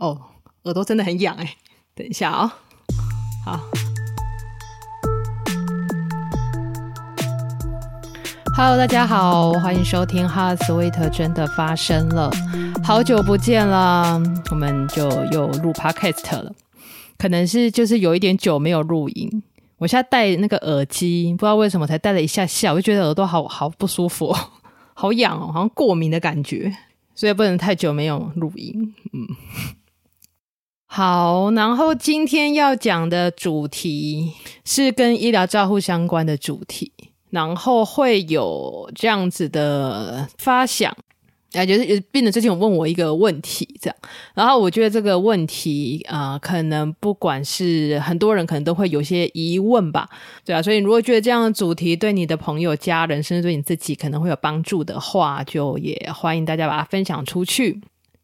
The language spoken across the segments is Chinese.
哦，耳朵真的很痒哎，等一下啊、好，Hello，大家好，欢迎收听《Heart Sweet》真的发生了，好久不见了，我们就又录 Podcast 了，可能是就是有一点久没有录音，我现在戴那个耳机，不知道为什么才戴了一下下，我就觉得耳朵好好不舒服，好痒哦，好像过敏的感觉，所以不能太久没有录音，嗯。好，然后今天要讲的主题是跟医疗照护相关的主题，然后会有这样子的发想，啊，就是病人之前有问我一个问题，这样，然后我觉得这个问题啊、可能不管是很多人可能都会有些疑问吧，对啊，所以如果觉得这样的主题对你的朋友、家人，甚至对你自己可能会有帮助的话，就也欢迎大家把它分享出去。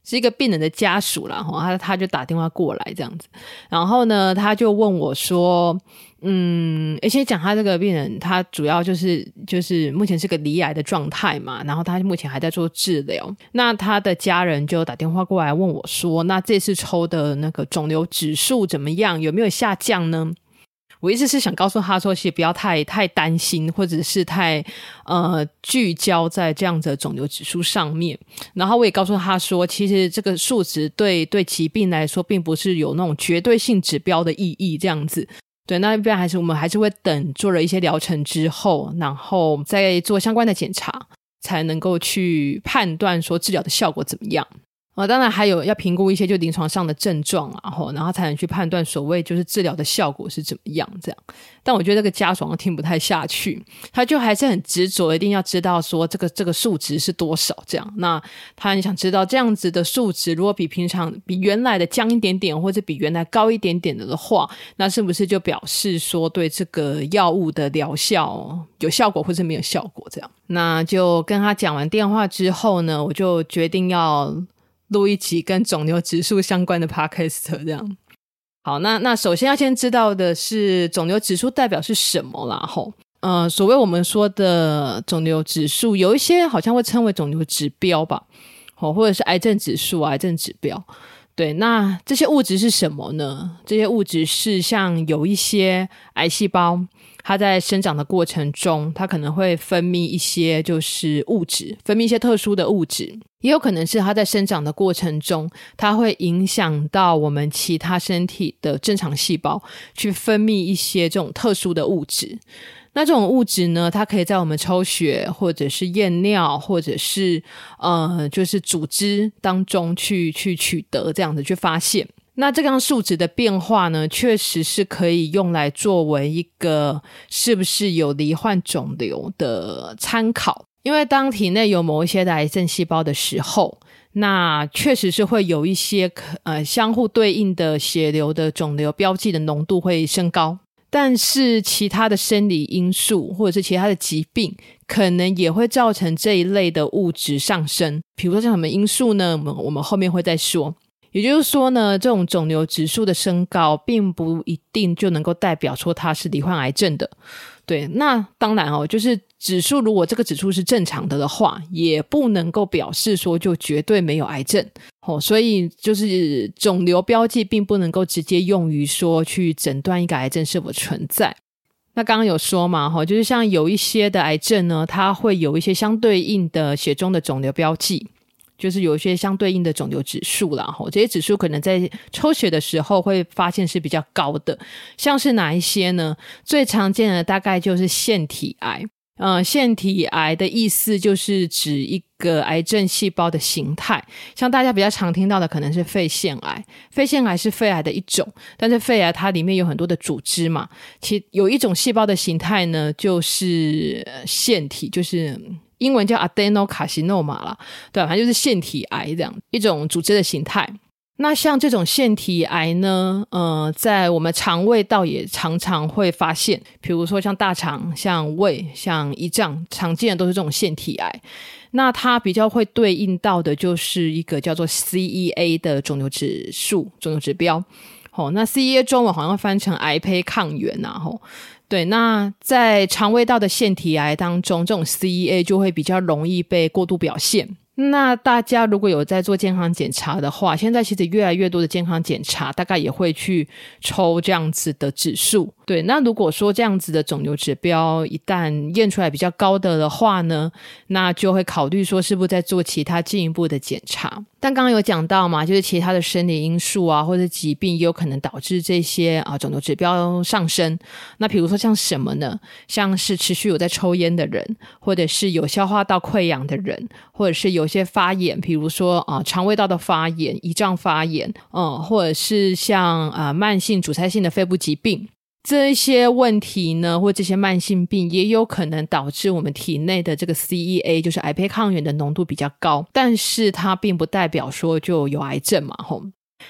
是一个病人的家属啦，哈，他他就打电话过来这样子，然后呢，他就问我说，嗯，而且讲他这个病人，他主要就是就是目前是个罹癌的状态嘛，然后他目前还在做治疗，那他的家人就打电话过来问我说，那这次抽的那个肿瘤指数怎么样，有没有下降呢？我意思是想告诉他说，其实不要太太担心，或者是太呃聚焦在这样子的肿瘤指数上面。然后我也告诉他说，其实这个数值对对疾病来说，并不是有那种绝对性指标的意义。这样子，对，那一边还是我们还是会等做了一些疗程之后，然后再做相关的检查，才能够去判断说治疗的效果怎么样。哦，当然还有要评估一些就临床上的症状啊，吼然后才能去判断所谓就是治疗的效果是怎么样这样。但我觉得这个家属听不太下去，他就还是很执着，一定要知道说这个这个数值是多少这样。那他很想知道这样子的数值，如果比平常比原来的降一点点，或者比原来高一点点的的话，那是不是就表示说对这个药物的疗效有效果，或是没有效果这样？那就跟他讲完电话之后呢，我就决定要。录一集跟肿瘤指数相关的 podcast，这样。好，那那首先要先知道的是肿瘤指数代表是什么啦？吼，呃，所谓我们说的肿瘤指数，有一些好像会称为肿瘤指标吧，哦，或者是癌症指数、癌症指标。对，那这些物质是什么呢？这些物质是像有一些癌细胞。它在生长的过程中，它可能会分泌一些就是物质，分泌一些特殊的物质，也有可能是它在生长的过程中，它会影响到我们其他身体的正常细胞去分泌一些这种特殊的物质。那这种物质呢，它可以在我们抽血或者是验尿，或者是呃，就是组织当中去去取得这样子去发现。那这样数值的变化呢，确实是可以用来作为一个是不是有罹患肿瘤的参考。因为当体内有某一些的癌症细胞的时候，那确实是会有一些呃相互对应的血流的肿瘤标记的浓度会升高。但是其他的生理因素或者是其他的疾病，可能也会造成这一类的物质上升。比如说像什么因素呢？我们我们后面会再说。也就是说呢，这种肿瘤指数的升高，并不一定就能够代表说它是罹患癌症的。对，那当然哦，就是指数如果这个指数是正常的的话，也不能够表示说就绝对没有癌症。哦，所以就是肿瘤标记并不能够直接用于说去诊断一个癌症是否存在。那刚刚有说嘛，哈，就是像有一些的癌症呢，它会有一些相对应的血中的肿瘤标记。就是有一些相对应的肿瘤指数啦，吼，这些指数可能在抽血的时候会发现是比较高的，像是哪一些呢？最常见的大概就是腺体癌，嗯，腺体癌的意思就是指一个癌症细胞的形态，像大家比较常听到的可能是肺腺癌，肺腺癌是肺癌的一种，但是肺癌它里面有很多的组织嘛，其有一种细胞的形态呢，就是腺体，就是。英文叫 adenocarcinoma 啦，对，反正就是腺体癌这样一种组织的形态。那像这种腺体癌呢，呃，在我们肠胃道也常常会发现，比如说像大肠、像胃、像胰脏，常见的都是这种腺体癌。那它比较会对应到的就是一个叫做 CEA 的肿瘤指数、肿瘤指标。哦，那 CEA 中文好像翻成癌胚抗原呐，吼。对，那在肠胃道的腺体癌当中，这种 CEA 就会比较容易被过度表现。那大家如果有在做健康检查的话，现在其实越来越多的健康检查，大概也会去抽这样子的指数。对，那如果说这样子的肿瘤指标一旦验出来比较高的的话呢，那就会考虑说是不是在做其他进一步的检查。但刚刚有讲到嘛，就是其他的生理因素啊，或者疾病也有可能导致这些啊肿瘤指标上升。那比如说像什么呢？像是持续有在抽烟的人，或者是有消化道溃疡的人，或者是有些发炎，比如说啊肠胃道的发炎、胰脏发炎，嗯，或者是像啊慢性阻塞性的肺部疾病。这些问题呢，或这些慢性病也有可能导致我们体内的这个 CEA，就是癌胚抗原的浓度比较高，但是它并不代表说就有癌症嘛，吼。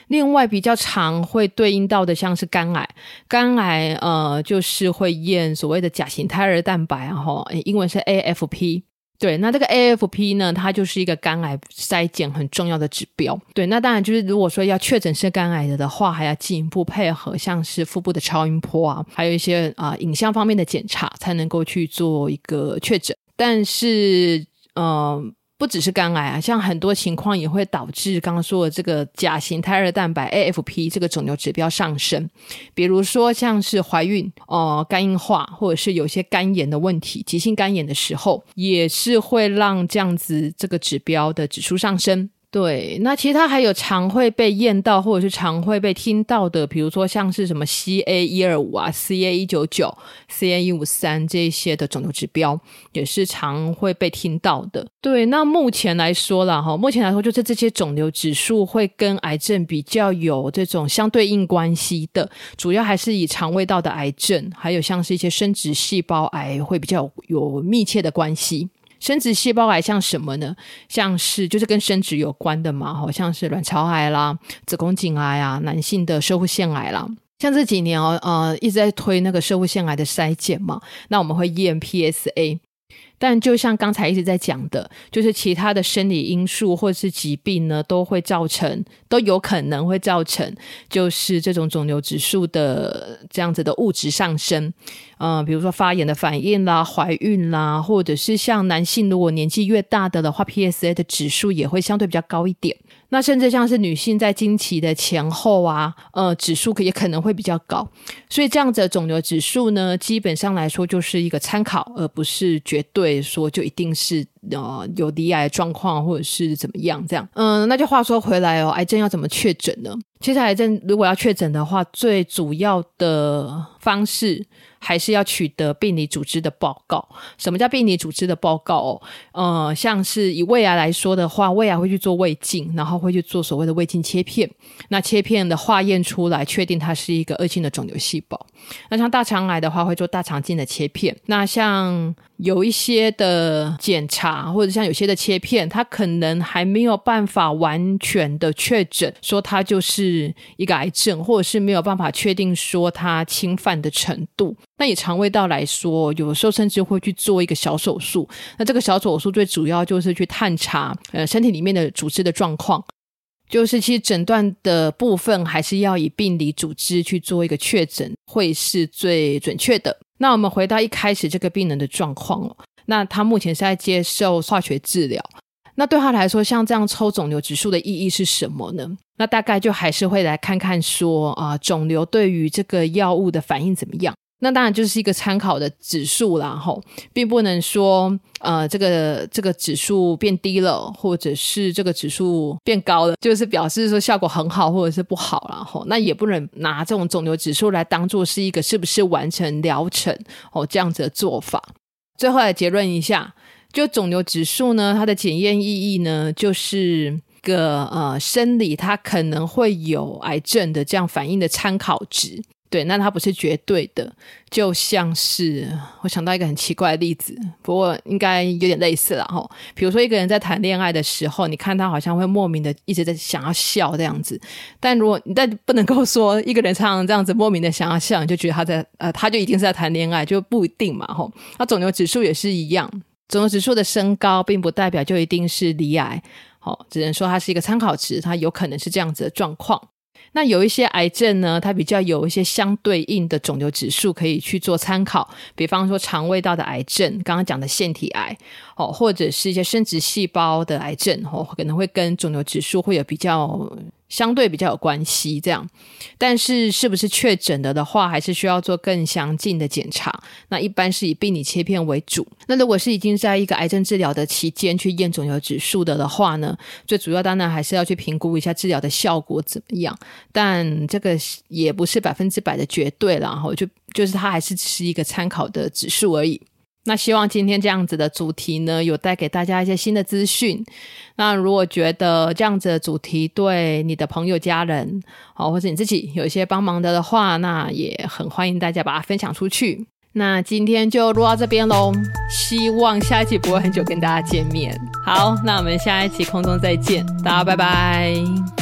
另外比较常会对应到的像是肝癌，肝癌呃就是会验所谓的甲型胎儿蛋白，然后英文是 AFP。对，那这个 AFP 呢，它就是一个肝癌筛检很重要的指标。对，那当然就是如果说要确诊是肝癌的的话，还要进一步配合像是腹部的超音波啊，还有一些啊、影像方面的检查，才能够去做一个确诊。但是，嗯、不只是肝癌啊，像很多情况也会导致刚刚说的这个甲型胎儿蛋白 AFP 这个肿瘤指标上升，比如说像是怀孕、哦、肝硬化，或者是有些肝炎的问题，急性肝炎的时候，也是会让这样子这个指标的指数上升。对，那其他还有常会被验到，或者是常会被听到的，比如说像是什么 CA 一二五啊、CA 一九九、CA 一五三这些的肿瘤指标，也是常会被听到的。对，那目前来说了哈，目前来说就是这些肿瘤指数会跟癌症比较有这种相对应关系的，主要还是以肠胃道的癌症，还有像是一些生殖细胞癌会比较，有密切的关系。生殖细胞癌像什么呢？像是就是跟生殖有关的嘛，好像是卵巢癌啦、子宫颈癌啊、男性的社会腺癌啦。像这几年哦，呃，一直在推那个社会腺癌的筛检嘛，那我们会验 PSA。但就像刚才一直在讲的，就是其他的生理因素或是疾病呢，都会造成，都有可能会造成，就是这种肿瘤指数的这样子的物质上升。呃，比如说发炎的反应啦、怀孕啦，或者是像男性如果年纪越大的的话，PSA 的指数也会相对比较高一点。那甚至像是女性在经期的前后啊，呃，指数也可能会比较高，所以这样子的肿瘤指数呢，基本上来说就是一个参考，而不是绝对所以说就一定是呃有离癌状况或者是怎么样这样。嗯、那就话说回来哦，癌症要怎么确诊呢？接下来症如果要确诊的话，最主要的方式。还是要取得病理组织的报告。什么叫病理组织的报告哦？呃，像是以胃癌来说的话，胃癌会去做胃镜，然后会去做所谓的胃镜切片。那切片的化验出来，确定它是一个恶性的肿瘤细胞。那像大肠癌的话，会做大肠镜的切片。那像有一些的检查，或者像有些的切片，它可能还没有办法完全的确诊说它就是是一个癌症，或者是没有办法确定说它侵犯的程度。那以肠胃道来说，有时候甚至会去做一个小手术。那这个小手术最主要就是去探查呃身体里面的组织的状况，就是其实诊断的部分还是要以病理组织去做一个确诊，会是最准确的。那我们回到一开始这个病人的状况哦，那他目前是在接受化学治疗。那对他来说，像这样抽肿瘤指数的意义是什么呢？那大概就还是会来看看说啊，肿瘤对于这个药物的反应怎么样。那当然就是一个参考的指数啦，吼，并不能说，呃，这个这个指数变低了，或者是这个指数变高了，就是表示说效果很好，或者是不好啦，吼。那也不能拿这种肿瘤指数来当做是一个是不是完成疗程哦这样子的做法。最后来结论一下，就肿瘤指数呢，它的检验意义呢，就是个呃生理它可能会有癌症的这样反应的参考值。对，那它不是绝对的，就像是我想到一个很奇怪的例子，不过应该有点类似了哈。比如说一个人在谈恋爱的时候，你看他好像会莫名的一直在想要笑这样子，但如果你但不能够说一个人常常这样子莫名的想要笑，你就觉得他在呃他就一定是在谈恋爱，就不一定嘛哈。那肿瘤指数也是一样，肿瘤指数的升高并不代表就一定是罹癌，哦，只能说它是一个参考值，它有可能是这样子的状况。那有一些癌症呢，它比较有一些相对应的肿瘤指数可以去做参考，比方说肠胃道的癌症，刚刚讲的腺体癌，哦，或者是一些生殖细胞的癌症，哦，可能会跟肿瘤指数会有比较。相对比较有关系，这样，但是是不是确诊了的话，还是需要做更详尽的检查。那一般是以病理切片为主。那如果是已经在一个癌症治疗的期间去验肿瘤指数的的话呢，最主要当然还是要去评估一下治疗的效果怎么样。但这个也不是百分之百的绝对了，然后就就是它还是只是一个参考的指数而已。那希望今天这样子的主题呢，有带给大家一些新的资讯。那如果觉得这样子的主题对你的朋友、家人，哦，或者你自己有一些帮忙的的话，那也很欢迎大家把它分享出去。那今天就录到这边喽，希望下一期不会很久跟大家见面。好，那我们下一期空中再见，大家拜拜。